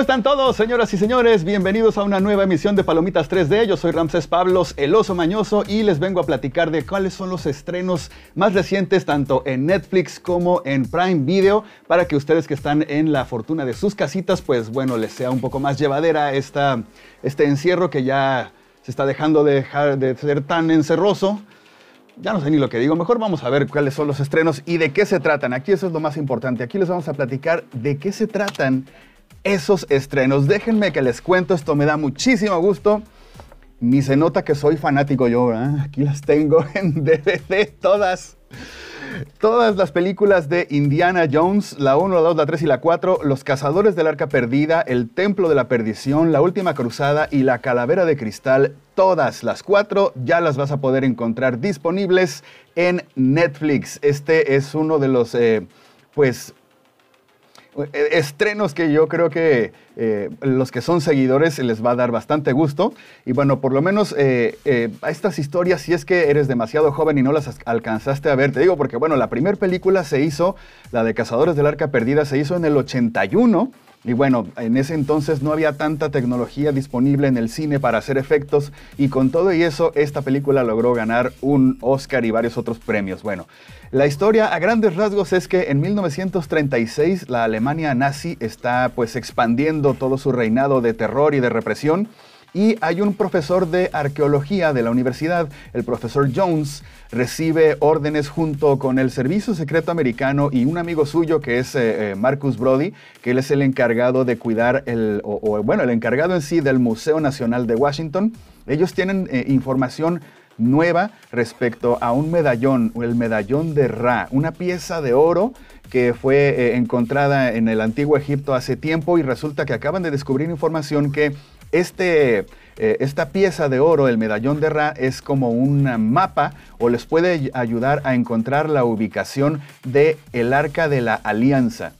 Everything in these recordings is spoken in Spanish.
¿Cómo están todos, señoras y señores? Bienvenidos a una nueva emisión de Palomitas 3D. Yo soy Ramsés Pablos, el oso mañoso, y les vengo a platicar de cuáles son los estrenos más recientes, tanto en Netflix como en Prime Video, para que ustedes que están en la fortuna de sus casitas, pues bueno, les sea un poco más llevadera esta, este encierro que ya se está dejando de, dejar de ser tan encerroso. Ya no sé ni lo que digo, mejor vamos a ver cuáles son los estrenos y de qué se tratan. Aquí eso es lo más importante. Aquí les vamos a platicar de qué se tratan esos estrenos. Déjenme que les cuento, esto me da muchísimo gusto. Ni se nota que soy fanático yo, aquí las tengo en DVD todas. Todas las películas de Indiana Jones, la 1, la 2, la 3 y la 4, Los Cazadores del Arca Perdida, El Templo de la Perdición, La Última Cruzada y La Calavera de Cristal, todas las cuatro ya las vas a poder encontrar disponibles en Netflix. Este es uno de los, eh, pues, estrenos que yo creo que eh, los que son seguidores les va a dar bastante gusto. Y bueno, por lo menos eh, a estas historias, si es que eres demasiado joven y no las alcanzaste a ver, te digo porque bueno, la primera película se hizo, la de Cazadores del Arca Perdida, se hizo en el 81. Y bueno, en ese entonces no había tanta tecnología disponible en el cine para hacer efectos y con todo y eso esta película logró ganar un Oscar y varios otros premios. Bueno, la historia a grandes rasgos es que en 1936 la Alemania nazi está pues expandiendo todo su reinado de terror y de represión y hay un profesor de arqueología de la universidad, el profesor Jones, recibe órdenes junto con el Servicio Secreto Americano y un amigo suyo que es eh, eh, Marcus Brody, que él es el encargado de cuidar, el, o, bueno, el encargado en sí del Museo Nacional de Washington. Ellos tienen eh, información nueva respecto a un medallón, el medallón de Ra, una pieza de oro que fue encontrada en el antiguo Egipto hace tiempo y resulta que acaban de descubrir información que este, eh, esta pieza de oro, el medallón de Ra, es como un mapa o les puede ayudar a encontrar la ubicación del el arca de la alianza.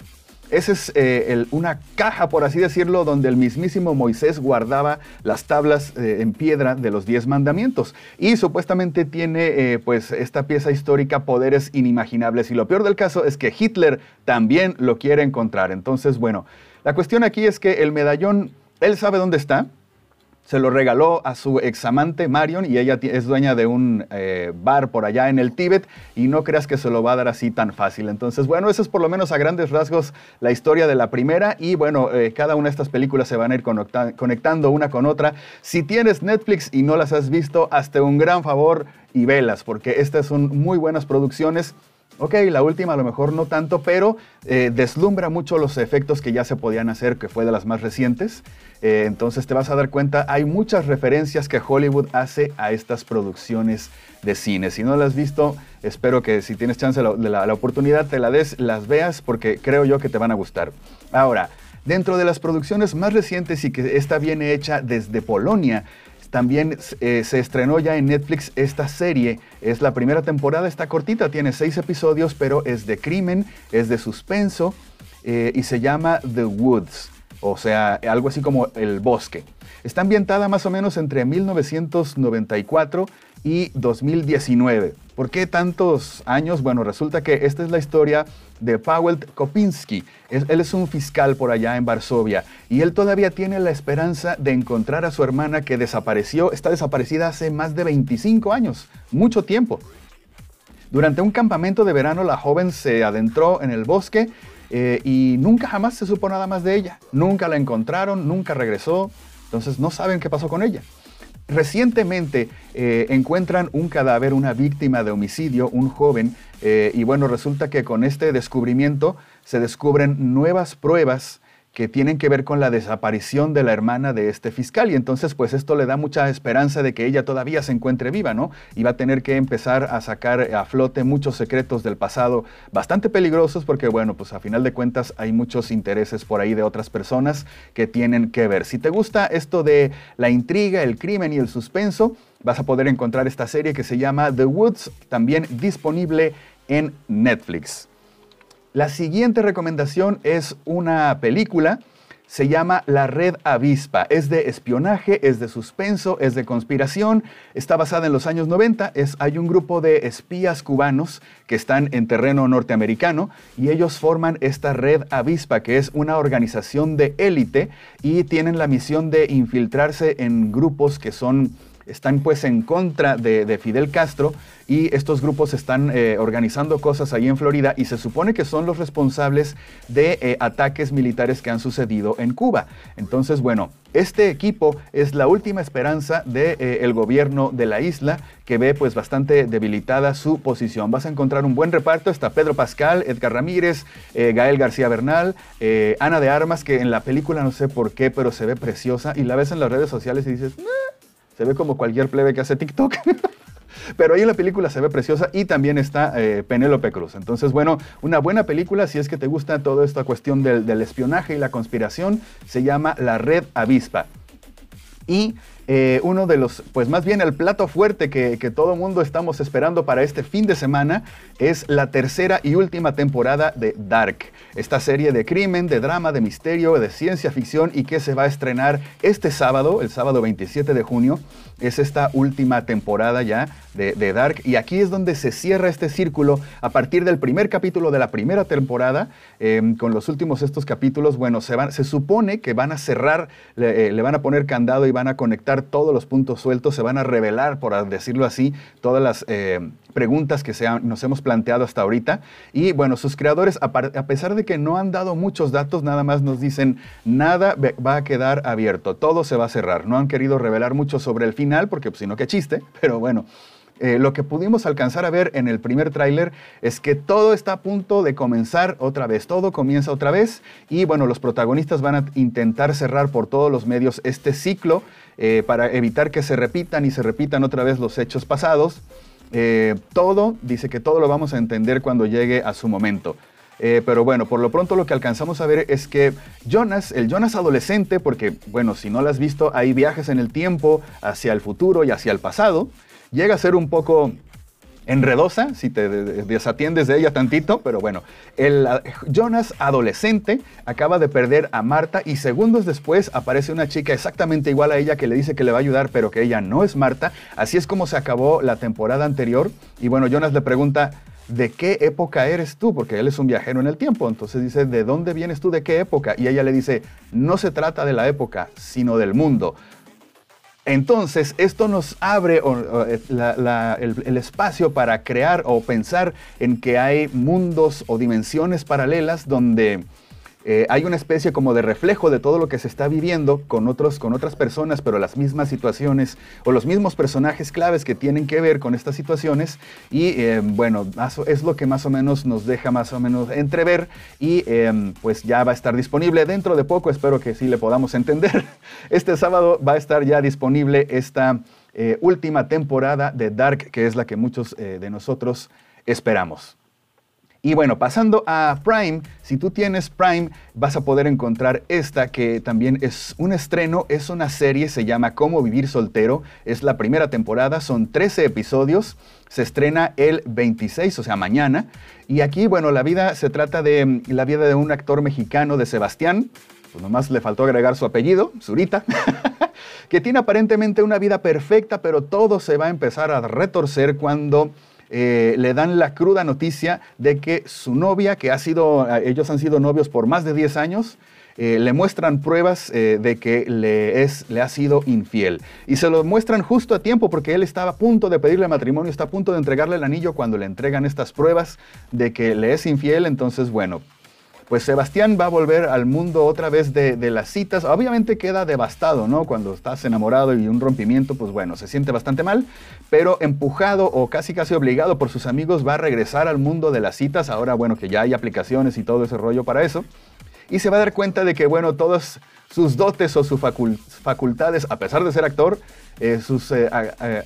Esa es eh, una caja, por así decirlo, donde el mismísimo Moisés guardaba las tablas eh, en piedra de los diez mandamientos. Y supuestamente tiene, pues, esta pieza histórica poderes inimaginables. Y lo peor del caso es que Hitler también lo quiere encontrar. Entonces, bueno, la cuestión aquí es que el medallón él sabe dónde está. Se lo regaló a su examante Marion y ella es dueña de un eh, bar por allá en el Tíbet y no creas que se lo va a dar así tan fácil. Entonces, bueno, eso es por lo menos a grandes rasgos la historia de la primera y bueno, eh, cada una de estas películas se van a ir conectando una con otra. Si tienes Netflix y no las has visto, hazte un gran favor y velas porque estas son muy buenas producciones Ok, la última a lo mejor no tanto, pero eh, deslumbra mucho los efectos que ya se podían hacer, que fue de las más recientes. Eh, entonces te vas a dar cuenta, hay muchas referencias que Hollywood hace a estas producciones de cine. Si no las has visto, espero que si tienes chance de la, la oportunidad te la des, las veas, porque creo yo que te van a gustar. Ahora, dentro de las producciones más recientes y que está bien hecha desde Polonia, también eh, se estrenó ya en Netflix esta serie. Es la primera temporada, está cortita, tiene seis episodios, pero es de crimen, es de suspenso eh, y se llama The Woods, o sea, algo así como El Bosque. Está ambientada más o menos entre 1994 y 2019. ¿Por qué tantos años? Bueno, resulta que esta es la historia de Paweł Kopinski. él es un fiscal por allá en Varsovia y él todavía tiene la esperanza de encontrar a su hermana que desapareció, está desaparecida hace más de 25 años, mucho tiempo. Durante un campamento de verano la joven se adentró en el bosque eh, y nunca jamás se supo nada más de ella. Nunca la encontraron, nunca regresó, entonces no saben qué pasó con ella. Recientemente eh, encuentran un cadáver, una víctima de homicidio, un joven, eh, y bueno, resulta que con este descubrimiento se descubren nuevas pruebas que tienen que ver con la desaparición de la hermana de este fiscal y entonces pues esto le da mucha esperanza de que ella todavía se encuentre viva, ¿no? Y va a tener que empezar a sacar a flote muchos secretos del pasado bastante peligrosos porque bueno, pues a final de cuentas hay muchos intereses por ahí de otras personas que tienen que ver. Si te gusta esto de la intriga, el crimen y el suspenso, vas a poder encontrar esta serie que se llama The Woods, también disponible en Netflix. La siguiente recomendación es una película. se llama La Red Avispa. Es de espionaje, es de suspenso, es de conspiración. Está basada en los años 90. Es, hay un grupo de espías cubanos que están en terreno norteamericano y ellos forman esta Red Avispa, que es una organización de élite y tienen la misión de infiltrarse en grupos que son están pues en contra de, Fidel Castro y estos grupos están eh, organizando cosas ahí en Florida y se supone que son los responsables de eh, ataques militares que han sucedido en Cuba. Entonces, bueno, este equipo es la última esperanza del de, eh, gobierno de la isla que ve pues bastante debilitada su posición. Vas a encontrar un buen reparto, está Pedro Pascal, Edgar Ramírez, Gael García Bernal, Ana de Armas, que en la película no sé por qué, pero se ve preciosa y la ves en las redes sociales y dices... Se ve como cualquier plebe que hace TikTok. Pero ahí la película se ve preciosa y también está eh, Penélope Cruz. Entonces, bueno, una buena película, si es que te gusta toda esta cuestión del, del espionaje y la conspiración, se llama La Red Avispa. Y eh, uno de los, pues más bien el plato fuerte que, que todo mundo estamos esperando para este fin de semana es la tercera y última temporada de Dark, esta serie de crimen, de drama, de misterio, de ciencia ficción y que se va a estrenar este sábado, el sábado 27 de junio. Es esta última temporada ya de, Dark y aquí es donde se cierra este círculo a partir del primer capítulo de la primera temporada, em, con los últimos estos capítulos, bueno, se, se supone que van a cerrar, eh, le van a poner candado y van a conectar todos los puntos sueltos, se van a revelar, por decirlo así, todas las eh, preguntas que nos hemos planteado hasta ahorita. Y bueno, sus creadores, a, pesar de que no han dado muchos datos, nada más nos dicen, nada va a quedar abierto, todo se va a cerrar. No han querido revelar mucho sobre el final, porque pues, si no, qué chiste, pero bueno. Eh, lo que pudimos alcanzar a ver en el primer tráiler es que todo está a punto de comenzar otra vez, todo comienza otra vez y bueno, los protagonistas van a intentar cerrar por todos los medios este ciclo eh, para evitar que se repitan y se repitan otra vez los hechos pasados. Eh, todo, dice que todo lo vamos a entender cuando llegue a su momento. pero bueno, por lo pronto lo que alcanzamos a ver es que Jonas, el Jonas adolescente, porque bueno, si no lo has visto, hay viajes en el tiempo hacia el futuro y hacia el pasado, llega a ser un poco enredosa, si te desatiendes de ella tantito, pero bueno, el Jonas adolescente acaba de perder a Marta y segundos después aparece una chica exactamente igual a ella que le dice que le va a ayudar, pero que ella no es Marta. Así es como se acabó la temporada anterior y bueno, Jonas le pregunta, ¿de qué época eres tú? Porque él es un viajero en el tiempo. Entonces dice, ¿de dónde vienes tú? ¿De qué época? Y ella le dice, no se trata de la época, sino del mundo. Entonces, esto nos abre eh, el, espacio para crear o pensar en que hay mundos o dimensiones paralelas donde eh, hay una especie como de reflejo de todo lo que se está viviendo con, otros, con otras personas, pero las mismas situaciones o los mismos personajes claves que tienen que ver con estas situaciones. Y eh, bueno, es lo que más o menos nos deja más o menos entrever y em, pues ya va a estar disponible dentro de poco, espero que sí le podamos entender. Este sábado va a estar ya disponible esta eh, última temporada de Dark, que es la que muchos de nosotros esperamos. Y bueno, pasando a Prime, si tú tienes Prime, vas a poder encontrar esta que también es un estreno, es una serie, se llama Cómo vivir soltero, es la primera temporada, son 13 episodios, se estrena el 26, o sea, mañana. Y aquí, bueno, la vida se trata de mm, la vida de un actor mexicano, de Sebastián, pues nomás le faltó agregar su apellido, Zurita, que tiene aparentemente una vida perfecta, pero todo se va a empezar a retorcer cuando eh, le dan la cruda noticia de que su novia, que ha sido, eh, ellos han sido novios por más de 10 años, eh, le muestran pruebas de que le, es, le ha sido infiel. Y se lo muestran justo a tiempo porque él estaba a punto de pedirle matrimonio, está a punto de entregarle el anillo cuando le entregan estas pruebas de que le es infiel. Entonces, bueno, pues Sebastián va a volver al mundo otra vez de, las citas. Obviamente queda devastado, ¿no? Cuando estás enamorado y un rompimiento, pues bueno, se siente bastante mal, pero empujado o casi casi obligado por sus amigos va a regresar al mundo de las citas. Ahora, bueno, que ya hay aplicaciones y todo ese rollo para eso. Y se va a dar cuenta de que, bueno, todos sus dotes o sus facultades, a pesar de ser actor, eh, sus eh,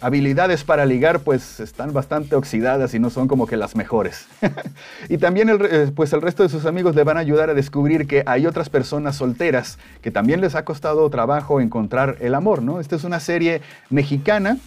habilidades para ligar pues están bastante oxidadas y no son como que las mejores. y también el, eh, pues el resto de sus amigos le van a ayudar a descubrir que hay otras personas solteras que también les ha costado trabajo encontrar el amor, ¿no? Esta es una serie mexicana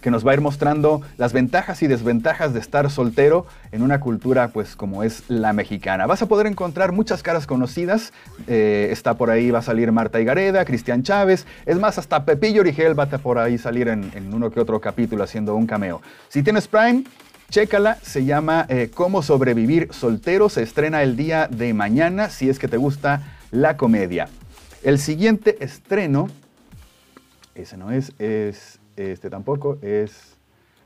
que nos va a ir mostrando las ventajas y desventajas de estar soltero en una cultura pues como es la mexicana. Vas a poder encontrar muchas caras conocidas, eh, está por ahí, va a salir Marta Higareda, Cristian Chávez, es más, hasta Pepillo Origel va a por ahí salir en, uno que otro capítulo haciendo un cameo. Si tienes Prime, Chécala, se llama eh, Cómo sobrevivir soltero, se estrena el día de mañana si es que te gusta la comedia. El siguiente estreno, ese no es, es este tampoco es...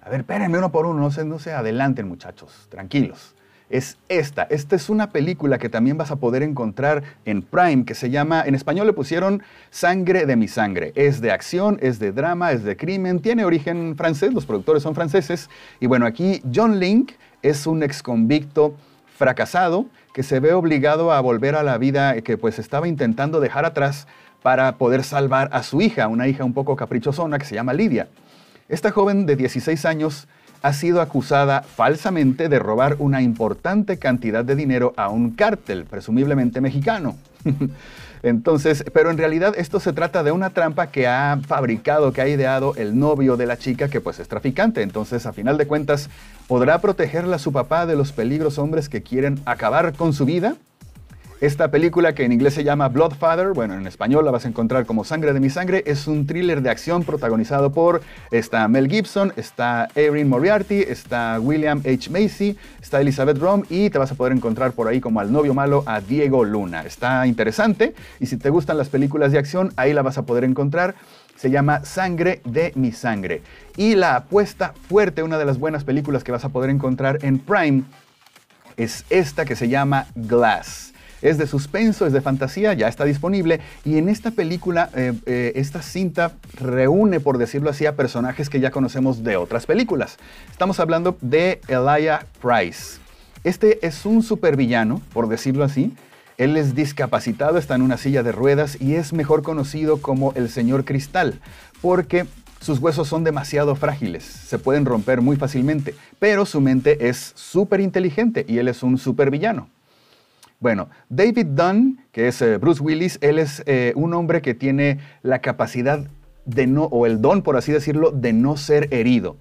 A ver, espérenme uno por uno, no se, no se adelanten muchachos, tranquilos. Es esta. Esta es una película que también vas a poder encontrar en Prime, que se llama, en español le pusieron Sangre de mi sangre. Es de acción, es de drama, es de crimen, tiene origen francés, los productores son franceses. Y bueno, aquí John Link es un ex convicto fracasado que se ve obligado a volver a la vida que pues estaba intentando dejar atrás para poder salvar a su hija, una hija un poco caprichosona que se llama Lidia. Esta joven de 16 años ha sido acusada falsamente de robar una importante cantidad de dinero a un cártel, presumiblemente mexicano. Entonces, pero en realidad esto se trata de una trampa que ha fabricado, que ha ideado el novio de la chica que pues es traficante. Entonces, a final de cuentas, ¿podrá protegerla su papá de los peligros hombres que quieren acabar con su vida? Esta película que en inglés se llama Bloodfather, bueno, en español la vas a encontrar como Sangre de mi sangre, es un thriller de acción protagonizado por está Mel Gibson, está Erin Moriarty, está William H. Macy, está Elizabeth Rom y te vas a poder encontrar por ahí como al novio malo a Diego Luna. Está interesante y si te gustan las películas de acción, ahí la vas a poder encontrar se llama Sangre de mi sangre. Y la apuesta fuerte, una de las buenas películas que vas a poder encontrar en Prime, es esta que se llama Glass. Es de suspenso, es de fantasía, ya está disponible. Y en esta película, eh, eh, esta cinta reúne, por decirlo así, a personajes que ya conocemos de otras películas. Estamos hablando de Elijah Price. Este es un supervillano, por decirlo así. Él es discapacitado, está en una silla de ruedas y es mejor conocido como el señor Cristal, porque sus huesos son demasiado frágiles, se pueden romper muy fácilmente, pero su mente es súper inteligente y él es un supervillano. Bueno, David Dunn, que es eh, Bruce Willis, él es eh, un hombre que tiene la capacidad de no, o el don, por así decirlo, de no ser herido.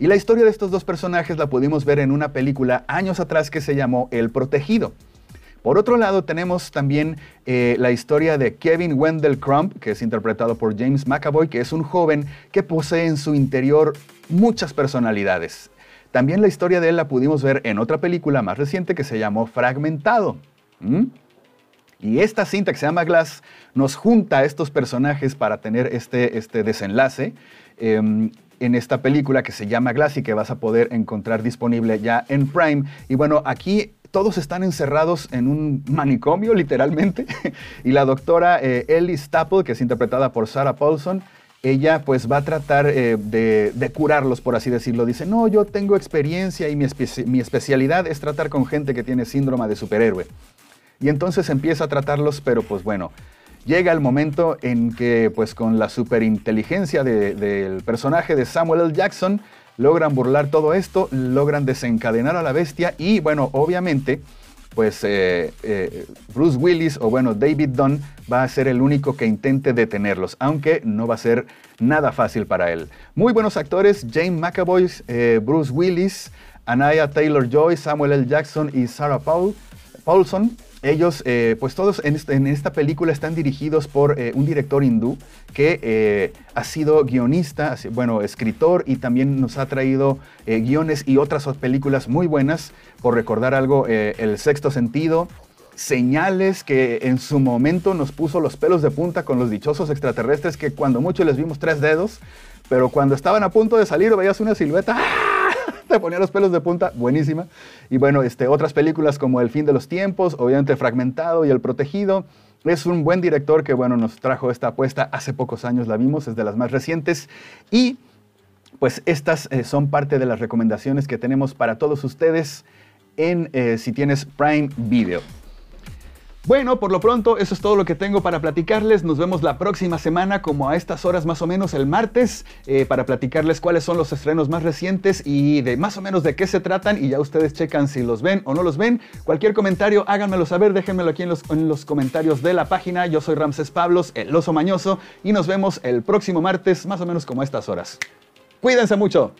Y la historia de estos dos personajes la pudimos ver en una película años atrás que se llamó El Protegido. Por otro lado, tenemos también eh, la historia de Kevin Wendell Crump, que es interpretado por James McAvoy, que es un joven que posee en su interior muchas personalidades. También la historia de él la pudimos ver en otra película más reciente que se llamó Fragmentado. ¿Mm? Y esta cinta que se llama Glass nos junta a estos personajes para tener este, este desenlace em, en esta película que se llama Glass y que vas a poder encontrar disponible ya en Prime. Y bueno, aquí todos están encerrados en un manicomio, literalmente. y la doctora eh, Ellie Staple, que es interpretada por Sarah Paulson, ella pues va a tratar eh, de, curarlos, por así decirlo. Dice, no, yo tengo experiencia y mi, mi especialidad es tratar con gente que tiene síndrome de superhéroe. Y entonces empieza a tratarlos, pero pues bueno, llega el momento en que pues con la superinteligencia del personaje de Samuel L. Jackson, logran burlar todo esto, logran desencadenar a la bestia y bueno, obviamente pues eh, eh, Bruce Willis o bueno David Dunn va a ser el único que intente detenerlos, aunque no va a ser nada fácil para él. Muy buenos actores, James McAvoy, eh, Bruce Willis, Anaya Taylor-Joy, Samuel L. Jackson y Sarah Paul, Paulson. Ellos, eh, pues todos en, esta película están dirigidos por eh, un director hindú que eh, ha sido guionista, bueno, escritor y también nos ha traído guiones y otras películas muy buenas. Por recordar algo, El Sexto Sentido, señales que en su momento nos puso los pelos de punta con los dichosos extraterrestres que cuando mucho les vimos tres dedos, pero cuando estaban a punto de salir veías una silueta, te ponía los pelos de punta, buenísima. Y bueno, este, otras películas como El fin de los tiempos, obviamente Fragmentado y El protegido. Es un buen director que bueno, nos trajo esta apuesta hace pocos años, la vimos, es de las más recientes. Y pues estas eh, son parte de las recomendaciones que tenemos para todos ustedes en eh, si tienes Prime Video. Bueno, por lo pronto, eso es todo lo que tengo para platicarles. Nos vemos la próxima semana, como a estas horas más o menos el martes, eh, para platicarles cuáles son los estrenos más recientes y de más o menos de qué se tratan. Y ya ustedes checan si los ven o no los ven. Cualquier comentario, háganmelo saber, déjenmelo aquí en los, en los comentarios de la página. Yo soy Ramses Pablos, el oso mañoso, y nos vemos el próximo martes, más o menos como a estas horas. Cuídense mucho.